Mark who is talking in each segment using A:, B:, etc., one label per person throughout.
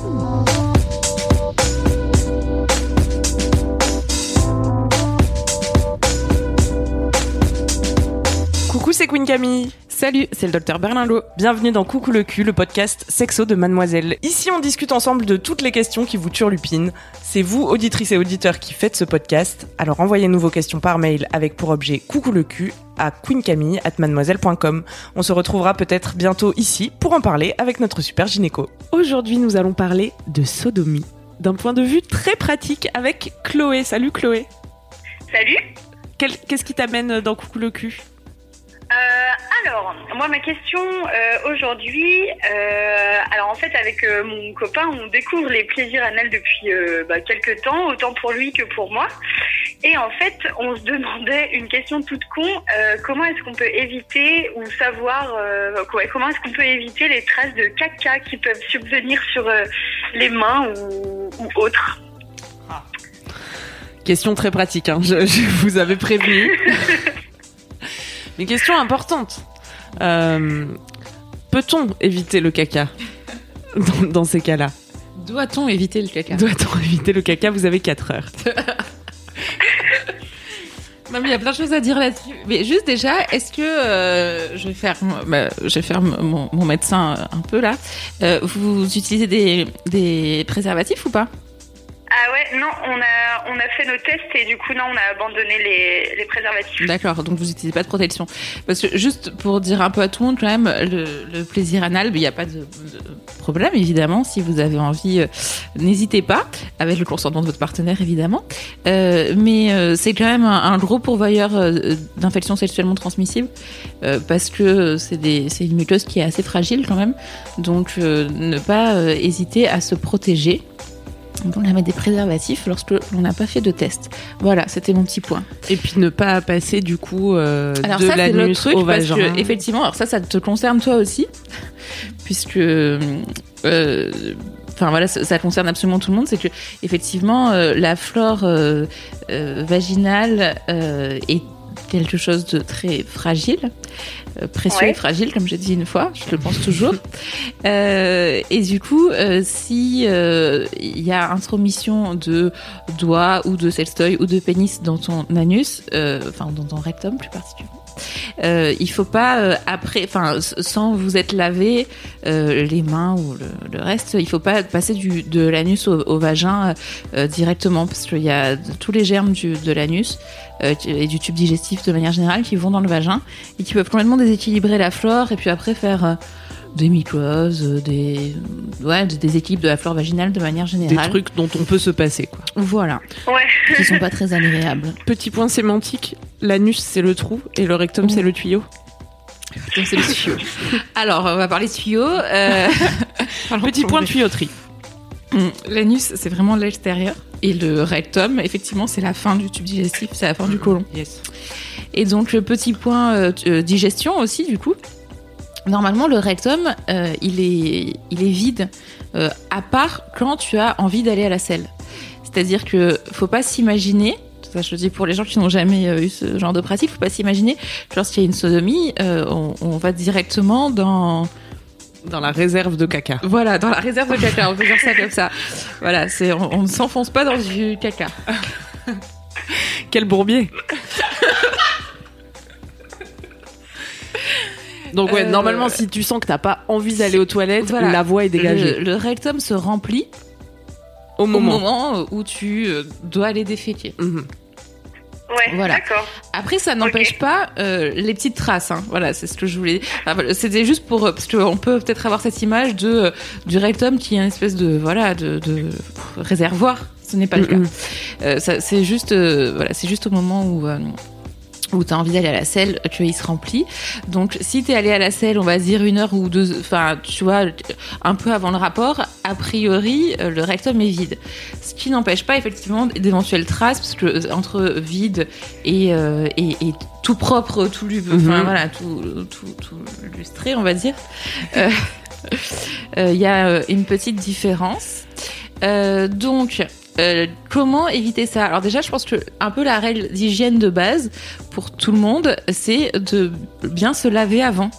A: Coucou, c'est Queen Camille. Salut, c'est le docteur Berlinlot. Bienvenue dans Coucou le cul, le podcast sexo de Mademoiselle. Ici, on discute ensemble de toutes les questions qui vous turlupinent. C'est vous, auditrices et auditeurs, qui faites ce podcast. Alors envoyez-nous vos questions par mail avec pour objet Coucou le cul à queencamille@mademoiselle.com. On se retrouvera peut-être bientôt ici pour en parler avec notre super gynéco. Aujourd'hui, nous allons parler de sodomie d'un point de vue très pratique avec Chloé. Salut Chloé.
B: Salut.
A: Qu'est-ce qui t'amène dans Coucou le cul?
B: Alors, moi, ma question euh, aujourd'hui, euh, alors en fait, avec euh, mon copain, on découvre les plaisirs anals depuis euh, bah, quelques temps, autant pour lui que pour moi. Et en fait, on se demandait une question toute con euh, comment est-ce qu'on peut éviter ou savoir, euh, comment est-ce qu'on peut éviter les traces de caca qui peuvent subvenir sur euh, les mains ou, ou autres?
A: Question très pratique, hein. je, je vous avais prévenu. Mais question importante. Euh, Peut-on éviter le caca dans, dans ces cas-là
C: Doit-on éviter le caca
A: Doit-on éviter le caca Vous avez 4 heures.
C: Non, mais il y a plein de choses à dire là-dessus. Mais juste déjà, est-ce que euh, je vais faire, bah, je vais faire mon, mon médecin un peu là. Euh, vous utilisez des, des préservatifs ou pas?
B: Ah ouais, non, on a, on a fait nos tests et du coup, non, on a abandonné les, les préservatifs.
C: D'accord, donc vous n'utilisez pas de protection. Parce que juste pour dire un peu à tout le monde, quand même, le, plaisir anal, il n'y a pas de, problème, évidemment. Si vous avez envie, euh, n'hésitez pas, avec le consentement de votre partenaire, évidemment. Euh, mais euh, c'est quand même un, un gros pourvoyeur d'infections sexuellement transmissibles, parce que c'est une muqueuse qui est assez fragile quand même. Donc ne pas hésiter à se protéger. Donc on a mettre des préservatifs lorsque l'on n'a pas fait de test. Voilà, c'était mon petit point.
A: Et puis ne pas passer du coup euh,
C: Alors
A: de
C: ça c'est le
A: l'anus
C: truc
A: au
C: parce
A: vagin.
C: que effectivement, alors ça ça te concerne toi aussi puisque euh, enfin voilà, ça, ça concerne absolument tout le monde, c'est que effectivement euh, la flore euh, euh, vaginale est quelque chose de très fragile, précieux
B: Ouais.
C: et fragile, comme j'ai dit une fois, je le pense toujours. Euh, et du coup, euh, si euh, il y a intromission de doigts ou de sextoy ou de pénis dans ton anus, euh, enfin dans ton rectum plus particulièrement, euh, il faut pas euh, après, enfin sans vous être lavé euh, les mains ou le, le reste, il faut pas passer du, de l'anus au, au vagin euh, directement parce qu'il y a tous les germes du, de l'anus euh, et du tube digestif de manière générale qui vont dans le vagin et qui peuvent complètement déséquilibrer la flore et puis après faire euh, des mycoses, euh, des ouais, des déséquilibres de la flore vaginale de manière
A: Des
C: générale.
A: trucs dont on peut se passer quoi.
C: Voilà,
B: Ouais.
C: qui sont pas très agréables.
A: Petit point sémantique, l'anus c'est le trou et le rectum c'est le tuyau.
C: Donc, c'est le tuyau. Alors, on va parler tuyau. Euh...
A: Petit point tuyauterie.
C: L'anus, c'est vraiment l'extérieur. Et le rectum, effectivement, c'est la fin du tube digestif, c'est la fin du côlon.
A: Yes.
C: Et donc, le petit point euh, euh, digestion aussi, du coup. Normalement, le rectum, euh, il, est, il est vide, euh, à part quand tu as envie d'aller à la selle. C'est-à-dire que faut pas s'imaginer, ça je le dis pour les gens qui n'ont jamais eu ce genre de pratique, faut pas s'imaginer que lorsqu'il y a une sodomie, euh, on, on va directement dans
A: Dans la réserve de caca.
C: voilà, dans la réserve de caca, on peut dire ça comme ça. Voilà, c'est on, ne s'enfonce pas dans du caca.
A: Quel bourbier Donc ouais,
C: Euh,
A: normalement, si tu sens que t'as pas envie d'aller aux toilettes,
C: Voilà.
A: la voie est dégagée.
C: Le, le rectum se remplit
A: Au
C: au
A: moment.
C: moment où tu euh, dois aller déféquer.
A: Mhm.
B: Ouais,
C: Voilà.
B: d'accord.
C: Après, ça n'empêche pas euh, les petites traces. Hein. Voilà, c'est ce que je voulais. Enfin, C'était juste pour euh, parce qu'on peut peut-être avoir cette image de euh, du rectum qui est une espèce de voilà de, de réservoir. Ce n'est pas le
A: Mhm.
C: cas. Euh, ça- c'est juste euh, voilà, c'est juste au moment où ou tu as envie d'aller à la selle, tu vois, il se remplit. Donc, si tu es allé à la selle, on va dire une heure ou deux, enfin, tu vois, un peu avant le rapport, a priori, euh, le rectum est vide. Ce qui n'empêche pas, effectivement, d'éventuelles traces, parce que euh, entre vide et, euh, et, et tout propre, tout, enfin,
A: Mhm.
C: voilà, tout, tout, tout lustré, on va dire, euh, euh, il y a une petite différence. Donc, euh, comment éviter ça? Alors déjà, je pense que un peu la règle d'hygiène de base pour tout le monde, c'est de bien se laver avant.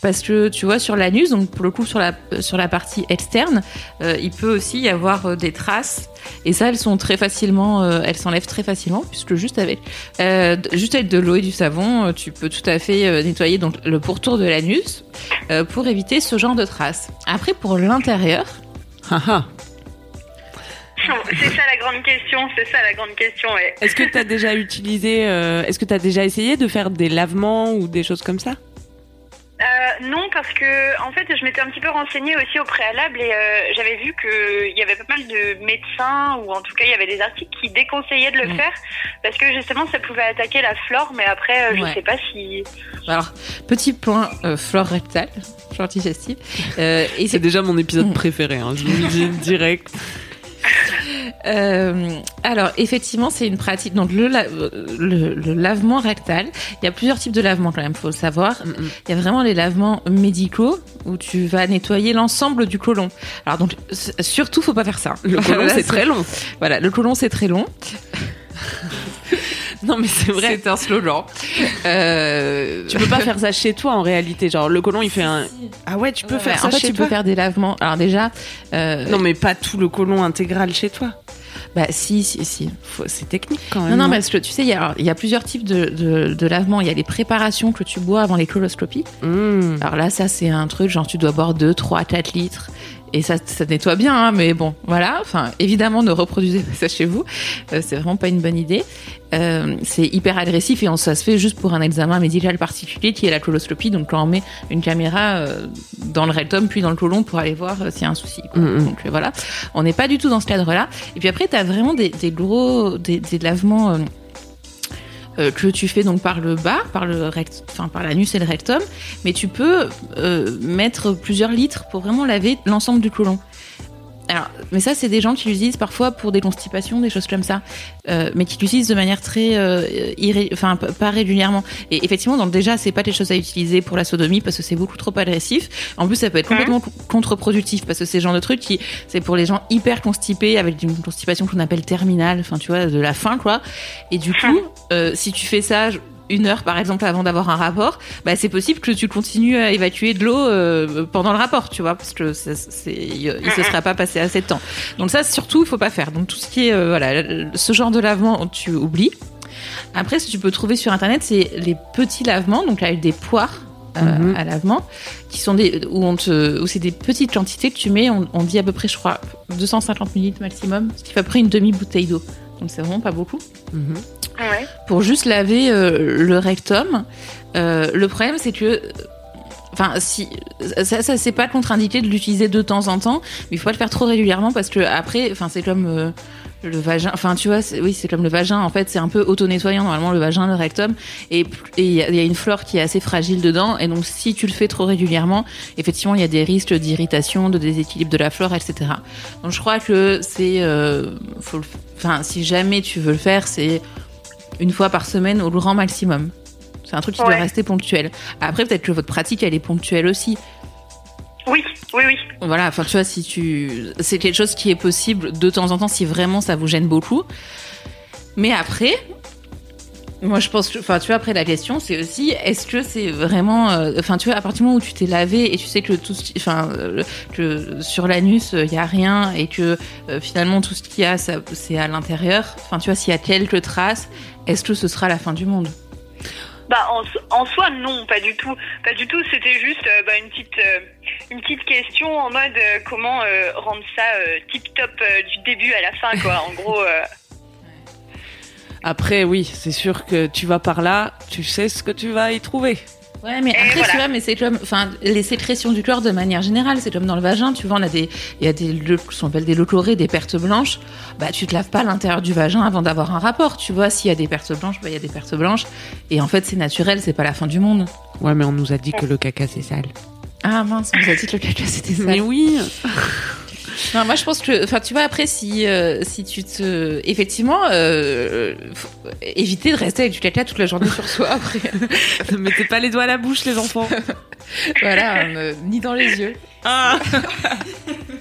C: Parce que tu vois sur l'anus, donc pour le coup sur la sur la partie externe, euh, il peut aussi y avoir euh, des traces et ça elles sont très facilement, elles s'enlèvent très facilement puisque juste avec juste avec de l'eau et du savon, tu peux tout à fait nettoyer donc le pourtour de l'anus pour éviter ce genre de traces. Après pour l'intérieur,
B: C'est ça la grande question, c'est ça la grande question, ouais.
A: Est-ce que tu as déjà utilisé, euh, est-ce que tu as déjà essayé de faire des lavements ou des choses comme ça?
B: Euh, non, parce que en fait, je m'étais un petit peu renseignée aussi au préalable et euh, j'avais vu qu'il y avait pas mal de médecins ou en tout cas il y avait des articles qui déconseillaient de le faire parce que justement ça pouvait attaquer la flore, mais après euh, je
C: Ouais.
B: sais pas si.
C: alors petit point euh, flore rectale, flore digestive, euh, et
A: C'est déjà mon épisode
C: Mm.
A: préféré, hein, je vous le dis direct.
C: Euh, alors effectivement, c'est une pratique. Donc le, la- le, le lavement rectal, il y a plusieurs types de lavements quand même, faut le savoir. Il y a vraiment les lavements médicaux où tu vas nettoyer l'ensemble du côlon. Alors donc surtout, faut pas faire ça.
A: Le côlon, c'est très long.
C: Voilà, le côlon c'est très long.
A: Non, mais c'est vrai.
C: C'est un slogan. Euh,
A: Tu peux pas faire ça chez toi en réalité. Genre, le colon, il fait un. Ah ouais, tu peux
C: Ouais,
A: faire ça
C: en fait,
A: chez
C: tu
A: toi.
C: peux faire des lavements. Alors déjà, euh,
A: Non, mais pas tout le colon intégral chez toi.
C: bah si, si, si.
A: C'est technique quand même.
C: Non, non, parce que tu sais, il y a, il y a plusieurs types de, de, de lavements. Il y a les préparations que tu bois avant les coloscopies.
A: Mmh.
C: Alors là, ça, c'est un truc, genre, tu dois boire 2, 3, 4 litres. Et ça, ça nettoie bien, hein, mais bon, voilà. Enfin, évidemment, ne reproduisez pas ça chez vous. Euh, c'est vraiment pas une bonne idée. Euh, c'est hyper agressif et on, ça se fait juste pour un examen médical particulier qui est la coloscopie. Donc, quand on met une caméra euh, dans le rectum puis dans le côlon pour aller voir euh, s'il y a un souci. quoi.
A: Mhm.
C: Donc, voilà. On n'est pas du tout dans ce cadre-là. Et puis après, tu as vraiment des, des gros, des, des lavements. Euh, que tu fais donc par le bas, par l'anus et le rectum, mais tu peux euh, mettre plusieurs litres pour vraiment laver l'ensemble du côlon. Alors, mais ça, c'est des gens qui l'utilisent parfois pour des constipations, des choses comme ça, euh, mais qui l'utilisent de manière très, euh, irré- enfin, pas régulièrement. Et effectivement, donc déjà, c'est pas des choses à utiliser pour la sodomie parce que c'est beaucoup trop agressif. En plus, ça peut être complètement co- contre-productif parce que c'est le genre de truc qui, c'est pour les gens hyper constipés avec une constipation qu'on appelle terminale, enfin, tu vois, de la faim, quoi. Et du coup, euh, si tu fais ça une heure par exemple avant d'avoir un rapport, bah c'est possible que tu continues à évacuer de l'eau euh, pendant le rapport, tu vois, parce que ça, il il se sera pas passé assez de temps. Donc ça surtout il faut pas faire. Donc tout ce qui est euh, voilà ce genre de lavement tu oublies. Après ce que tu peux trouver sur internet c'est les petits lavements donc avec des poires. euh,
A: Mhm.
C: à lavement qui sont des où on te où c'est des petites quantités que tu mets on, on dit à peu près je crois 250 ml maximum ce qui fait à peu près une demi bouteille d'eau donc c'est vraiment pas beaucoup
A: Mhm.
B: Ouais.
C: pour juste laver euh, le rectum. Euh, le problème, c'est que. Enfin, si ça, ça c'est pas contre-indiqué de l'utiliser de temps en temps, mais il faut pas le faire trop régulièrement parce que après, enfin, c'est comme euh, le vagin. Enfin, tu vois, oui, c'est comme le vagin. En fait, c'est un peu auto-nettoyant normalement le vagin, le rectum, et il y, a une flore qui est assez fragile dedans, et donc si tu le fais trop régulièrement, effectivement, il y a des risques d'irritation, de déséquilibre de la flore, etc. Donc, je crois que c'est, euh, enfin, si jamais tu veux le faire, c'est une fois par semaine au grand maximum. C'est un truc qui doit rester ponctuel. Après, peut-être que votre pratique, elle est ponctuelle aussi.
B: Oui, oui, oui.
C: Voilà, enfin, tu vois, si tu. C'est quelque chose qui est possible de temps en temps si vraiment ça vous gêne beaucoup. Mais après. Moi, je pense que, enfin, tu vois, après la question, c'est aussi, est-ce que c'est vraiment, euh, enfin, tu vois, à partir du moment où tu t'es lavé et tu sais que tout, ce qui- enfin, euh, que sur l'anus il y a rien et que euh, finalement tout ce qu'il y a, c'est à l'intérieur. Enfin, tu vois, s'il y a quelques traces, est-ce que ce sera la fin du monde?
B: Bah en, en soi non, pas du tout, pas du tout. C'était juste euh, bah, une petite euh, une petite question en mode euh, comment rendre ça tip top du début à la fin quoi. En gros.
A: Après, oui, c'est sûr que tu vas par là, tu sais ce que tu vas y trouver.
C: Ouais, mais après, tu vois, mais c'est comme, enfin, les sécrétions du chlore de manière générale, c'est comme dans le vagin, tu vois, on a des, il y a des, ce qu'on appelle des lochlorés, des pertes blanches. Bah, tu te laves pas l'intérieur du vagin avant d'avoir un rapport, tu vois. S'il y a des pertes blanches, bah, il y a des pertes blanches. Et en fait, c'est naturel, c'est pas la fin du monde.
A: Ouais, mais on nous a dit que le caca c'est sale.
C: Ah mince, on nous a dit que le caca c'était sale.
A: Mais oui.
C: Non, moi je pense que, enfin, tu vois, après, si euh, si tu te, effectivement, euh, éviter de rester avec du caca toute la journée sur soi. Après,
A: ne mettez pas les doigts à la bouche, les enfants.
C: voilà, euh, ni dans les yeux. Ah.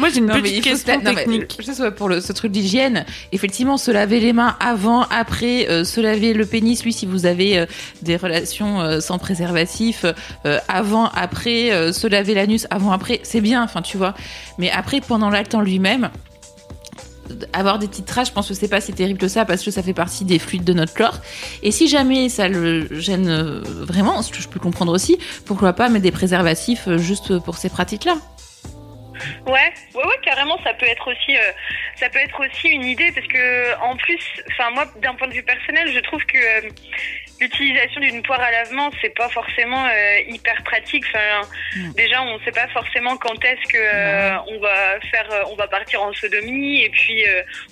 A: Moi, j'ai une petite question technique.
C: juste pour le, ce truc d'hygiène, effectivement, se laver les mains avant, après, euh, se laver le pénis, oui, si vous avez euh, des relations euh, sans préservatif, avant, après, se laver l'anus avant, après, c'est bien, enfin, tu vois. Mais après, pendant l'acte en lui-même, avoir des petites traces, je pense que c'est pas si terrible que ça parce que ça fait partie des fluides de notre corps. Et si jamais ça le gêne vraiment, ce que je peux comprendre aussi, pourquoi pas mettre des préservatifs juste pour ces pratiques-là?
B: Ouais, ouais, ouais, carrément, ça peut être aussi, euh, ça peut être aussi une idée parce que en plus, enfin moi, d'un point de vue personnel, je trouve que euh, l'utilisation d'une poire à lavement, c'est pas forcément euh, hyper pratique. Enfin, déjà, on sait pas forcément quand est-ce que on va faire, on va partir en sodomie, et puis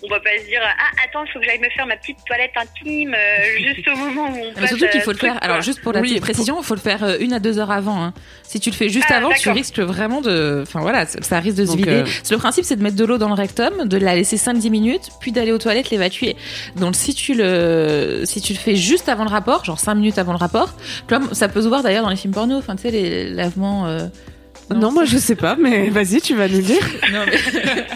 B: on va pas se dire ah attends, il faut que j'aille me faire ma petite toilette intime juste au moment où on.
C: Mais surtout qu'il faut le faire. Alors juste pour la petite précision, il faut le faire une à deux heures avant. Hein. Si tu le fais juste ah, avant, tu risques vraiment de, enfin voilà, ça risque de se vider. Le principe, c'est de mettre de l'eau dans le rectum, de la laisser 5-10 minutes, puis d'aller aux toilettes l'évacuer. Donc si tu le, si tu le fais juste avant le rapport, genre 5 minutes avant le rapport, comme ça peut se voir d'ailleurs dans les films porno, enfin tu sais les lavements. Euh,
A: non, moi je sais pas, mais vas-y, tu vas nous dire. non, mais...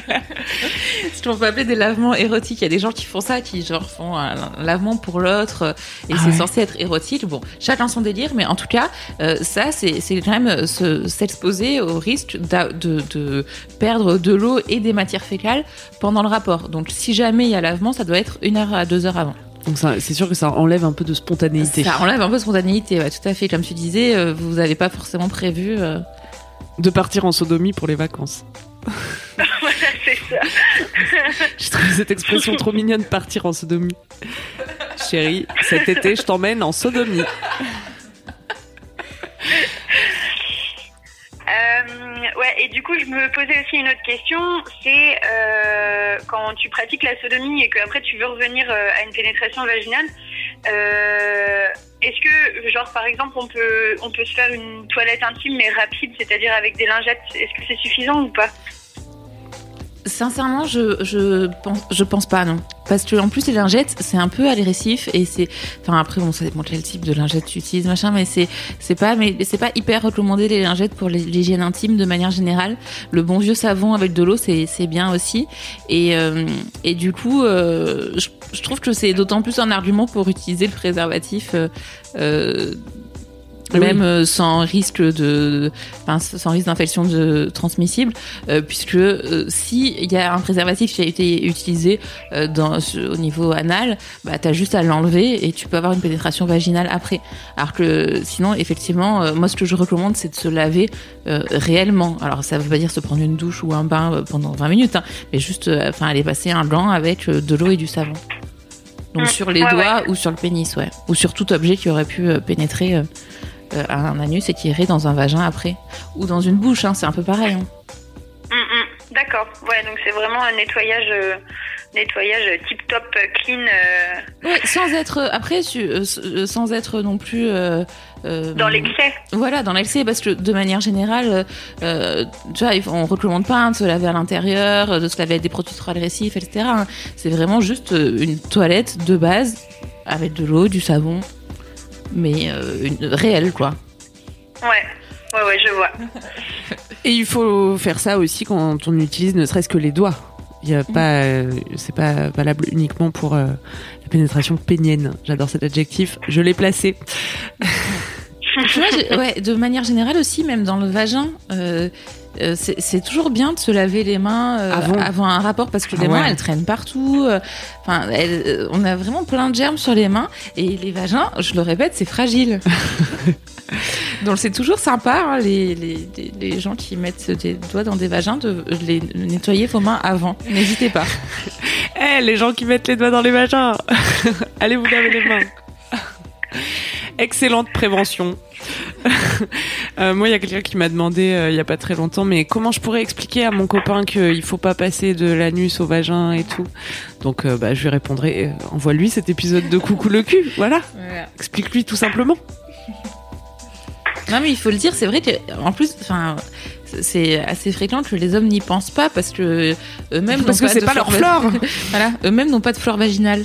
C: Ce qu'on peut appeler des lavements érotiques. Il y a des gens qui font ça, qui genre font un lavement pour l'autre, euh, et ah c'est censé être érotique. Bon, chacun son délire, mais en tout cas, euh, ça, c'est quand même s'exposer au risque de, de, perdre de l'eau et des matières fécales pendant le rapport. Donc, si jamais il y a lavement, ça doit être une heure à deux heures avant.
A: Donc c'est sûr que ça enlève un peu de spontanéité.
C: Ça enlève un peu de spontanéité, ouais, tout à fait. Comme tu disais, vous n'avez pas forcément prévu
A: de partir en sodomie pour les vacances.
B: voilà, c'est ça.
A: je trouve cette expression trop mignonne, partir en sodomie. Chérie, cet été, je t'emmène en sodomie.
B: Me posais aussi une autre question, c'est euh, quand tu pratiques la sodomie et qu'après tu veux revenir euh, à une pénétration vaginale, est-ce que, genre, par exemple, on peut, on peut se faire une toilette intime mais rapide, c'est-à-dire avec des lingettes Est-ce que c'est suffisant ou pas?
C: Sincèrement, je, je pense, je pense pas, non. Parce que en plus les lingettes, c'est un peu agressif et c'est, enfin après bon, ça dépend quel type de lingette tu utilises machin, mais c'est, c'est pas, mais c'est pas hyper recommandé les lingettes pour l'hygiène intime de manière générale. Le bon vieux savon avec de l'eau, c'est, c'est bien aussi. Et, euh, et du coup, euh, je, trouve que c'est d'autant plus un argument pour utiliser le préservatif. Euh même euh, sans risque de, enfin, sans risque d'infection de transmissible, euh, puisque euh, si il y a un préservatif qui a été utilisé dans, au niveau anal, bah t'as juste à l'enlever et tu peux avoir une pénétration vaginale après. Alors que sinon, effectivement, moi ce que je recommande, c'est de se laver réellement. Alors ça veut pas dire se prendre une douche ou un bain pendant 20 minutes, hein, mais juste, enfin, aller passer un gant avec de l'eau et du savon. Donc mmh. sur les doigts ou sur le pénis, ouais, ou sur tout objet qui aurait pu pénétrer euh, un anus et qui irait dans un vagin après. Ou dans une bouche, hein, c'est un peu pareil. Hein.
B: Mm, mm. D'accord, ouais, donc c'est vraiment un nettoyage, euh, nettoyage tip top euh, clean.
C: Ouais, sans être après, sans être non plus.
B: dans l'excès.
C: Voilà, dans l'excès, parce que de manière générale, tu vois, on recommande pas hein, de se laver à l'intérieur, de se laver avec des produits trop agressifs, etc. C'est vraiment juste une toilette de base avec de l'eau, du savon, mais euh, une, réelle, quoi.
B: Ouais. Ouais, ouais, je vois.
A: Et il faut faire ça aussi quand on utilise ne serait-ce que les doigts. Il y a pas, euh, c'est pas valable uniquement pour euh, la pénétration pénienne. J'adore cet adjectif. Je l'ai placé.
C: tu vois, ouais, de manière générale aussi, même dans le vagin, euh, c'est toujours bien de se laver les mains euh, avant. un rapport parce que les mains elles traînent partout. Euh, enfin, on a vraiment plein de germes sur les mains et les vagins, je le répète, c'est fragile. Donc c'est toujours sympa hein, les, les, les, gens qui mettent des doigts dans des vagins de les nettoyer vos mains avant. N'hésitez pas.
A: Eh les gens qui mettent les doigts dans les vagins, allez vous laver les mains. Excellente prévention. Euh, moi, il y a quelqu'un qui m'a demandé euh, il y a pas très longtemps, mais comment je pourrais expliquer à mon copain qu'il faut pas passer de l'anus au vagin et tout? Donc, euh, bah, je lui répondrai euh, envoie-lui cet épisode de Coucou le cul. Voilà. Explique-lui tout simplement.
C: Non mais il faut le dire, c'est vrai que en plus, enfin, c'est assez fréquent que les hommes n'y pensent pas parce que eux-mêmes
A: Parce
C: n'ont
A: que c'est
C: de
A: pas leur
C: flore- voilà, eux-mêmes n'ont pas de flore vaginale.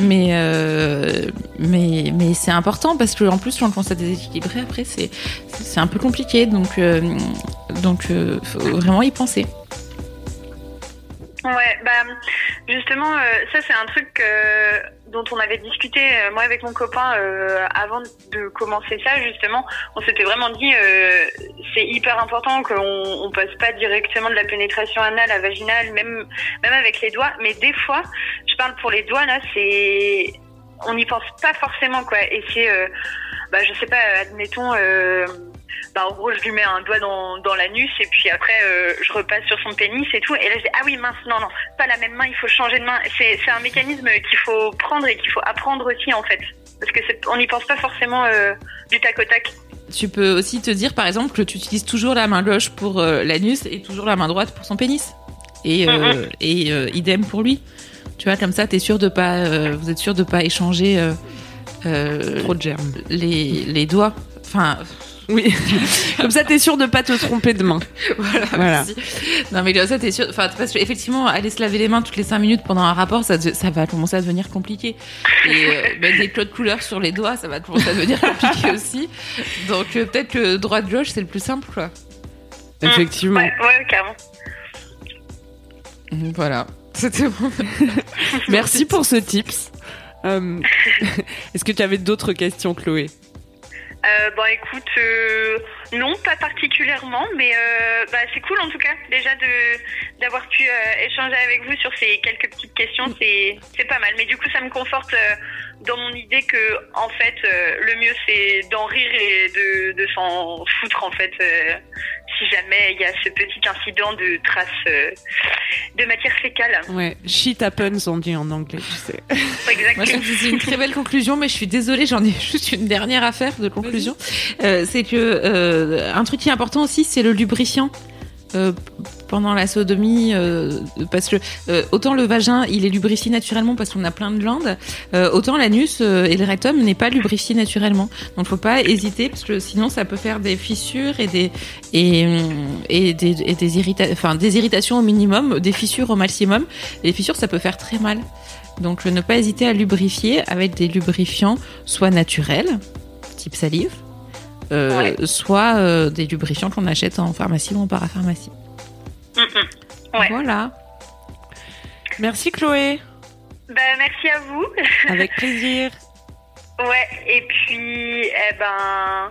C: Mais euh, mais mais c'est important parce que en plus quand on commence à déséquilibrer après c'est c'est un peu compliqué donc euh, donc euh, faut vraiment y penser.
B: Ouais, bah justement, euh, ça c'est un truc euh, dont on avait discuté euh, moi avec mon copain euh, avant de commencer ça justement. On s'était vraiment dit euh, c'est hyper important qu'on on passe pas directement de la pénétration anale à vaginale, même avec les doigts. Mais des fois, je parle pour les doigts là, c'est on n'y pense pas forcément quoi. Et c'est bah je sais pas, admettons. Bah, en gros, je lui mets un doigt dans, dans l'anus et puis après, euh, je repasse sur son pénis et tout. Et là, je dis, ah oui, mince, non, non, pas la même main, il faut changer de main. C'est, c'est un mécanisme qu'il faut prendre et qu'il faut apprendre aussi, en fait. Parce que c'est, on n'y pense pas forcément euh, du tac au tac.
C: Tu peux aussi te dire par exemple que tu utilises toujours la main gauche pour euh, l'anus et toujours la main droite pour son pénis. Et, euh, et euh, idem pour lui. Tu vois, comme ça, t'es sûr de pas, euh, vous êtes sûr de pas échanger euh, euh,
A: Trop de germes.
C: les, les doigts. Enfin,
A: Oui. Comme ça, t'es sûr de pas te tromper de main.
C: voilà.
A: Voilà.
C: merci. Non, mais comme ça, t'es sûr. Enfin, parce que effectivement, aller se laver les mains toutes les 5 minutes pendant un rapport, ça, ça va commencer à devenir compliqué. Et euh, mettre des codes couleurs sur les doigts, ça va commencer à devenir compliqué aussi. Donc, euh, peut-être que droite-gauche, c'est le plus simple, quoi.
A: Effectivement.
B: Ouais, ouais, carrément.
C: Mhm, Voilà. C'était bon.
A: Merci pour ce tips. Euh, Est-ce que tu avais d'autres questions, Chloé?
B: Euh, bon, écoute, euh, non, pas particulièrement, mais euh, bah, c'est cool en tout cas, déjà de d'avoir pu euh, échanger avec vous sur ces quelques petites questions, c'est c'est pas mal. Mais du coup, ça me conforte euh, dans mon idée que, en fait, euh, le mieux c'est d'en rire et de, de s'en foutre en fait, euh, si jamais il y a ce petit incident de traces euh, de matière fécale.
A: Ouais, shit happens, on dit en anglais, tu sais.
B: Exactement.
C: c'est une très belle conclusion, mais je suis désolée, j'en ai juste une dernière affaire de conclusion. Euh, c'est que euh, un truc qui est important aussi, c'est le lubrifiant. Euh, pendant la sodomie, euh, parce que euh, autant le vagin il est lubrifié naturellement parce qu'on a plein de glandes, autant l'anus et le rectum n'est pas lubrifié naturellement. Donc faut pas hésiter parce que sinon ça peut faire des fissures et des et, des des, irrita enfin, des irritations au minimum, des fissures au maximum. Et les fissures ça peut faire très mal. Donc ne pas hésiter à lubrifier avec des lubrifiants soit naturels, type salive, euh,
B: Ouais.
C: soit euh, des lubrifiants qu'on achète en pharmacie ou en parapharmacie.
B: Mm, mm. Ouais.
C: Voilà.
A: Merci, Chloé.
B: Bah, merci à vous.
A: Avec plaisir.
B: Ouais, et puis, eh ben,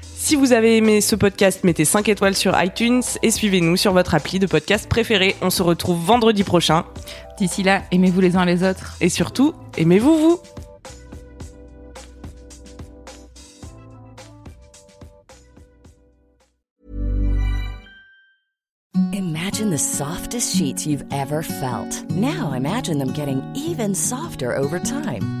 A: Si vous avez aimé ce podcast, mettez 5 étoiles sur iTunes et suivez-nous sur votre appli de podcast préféré. On se retrouve vendredi prochain.
C: D'ici là, aimez-vous les uns les autres.
A: Et surtout, aimez-vous vous
D: Imagine the softest sheets you've ever felt. Now imagine them getting even softer over time.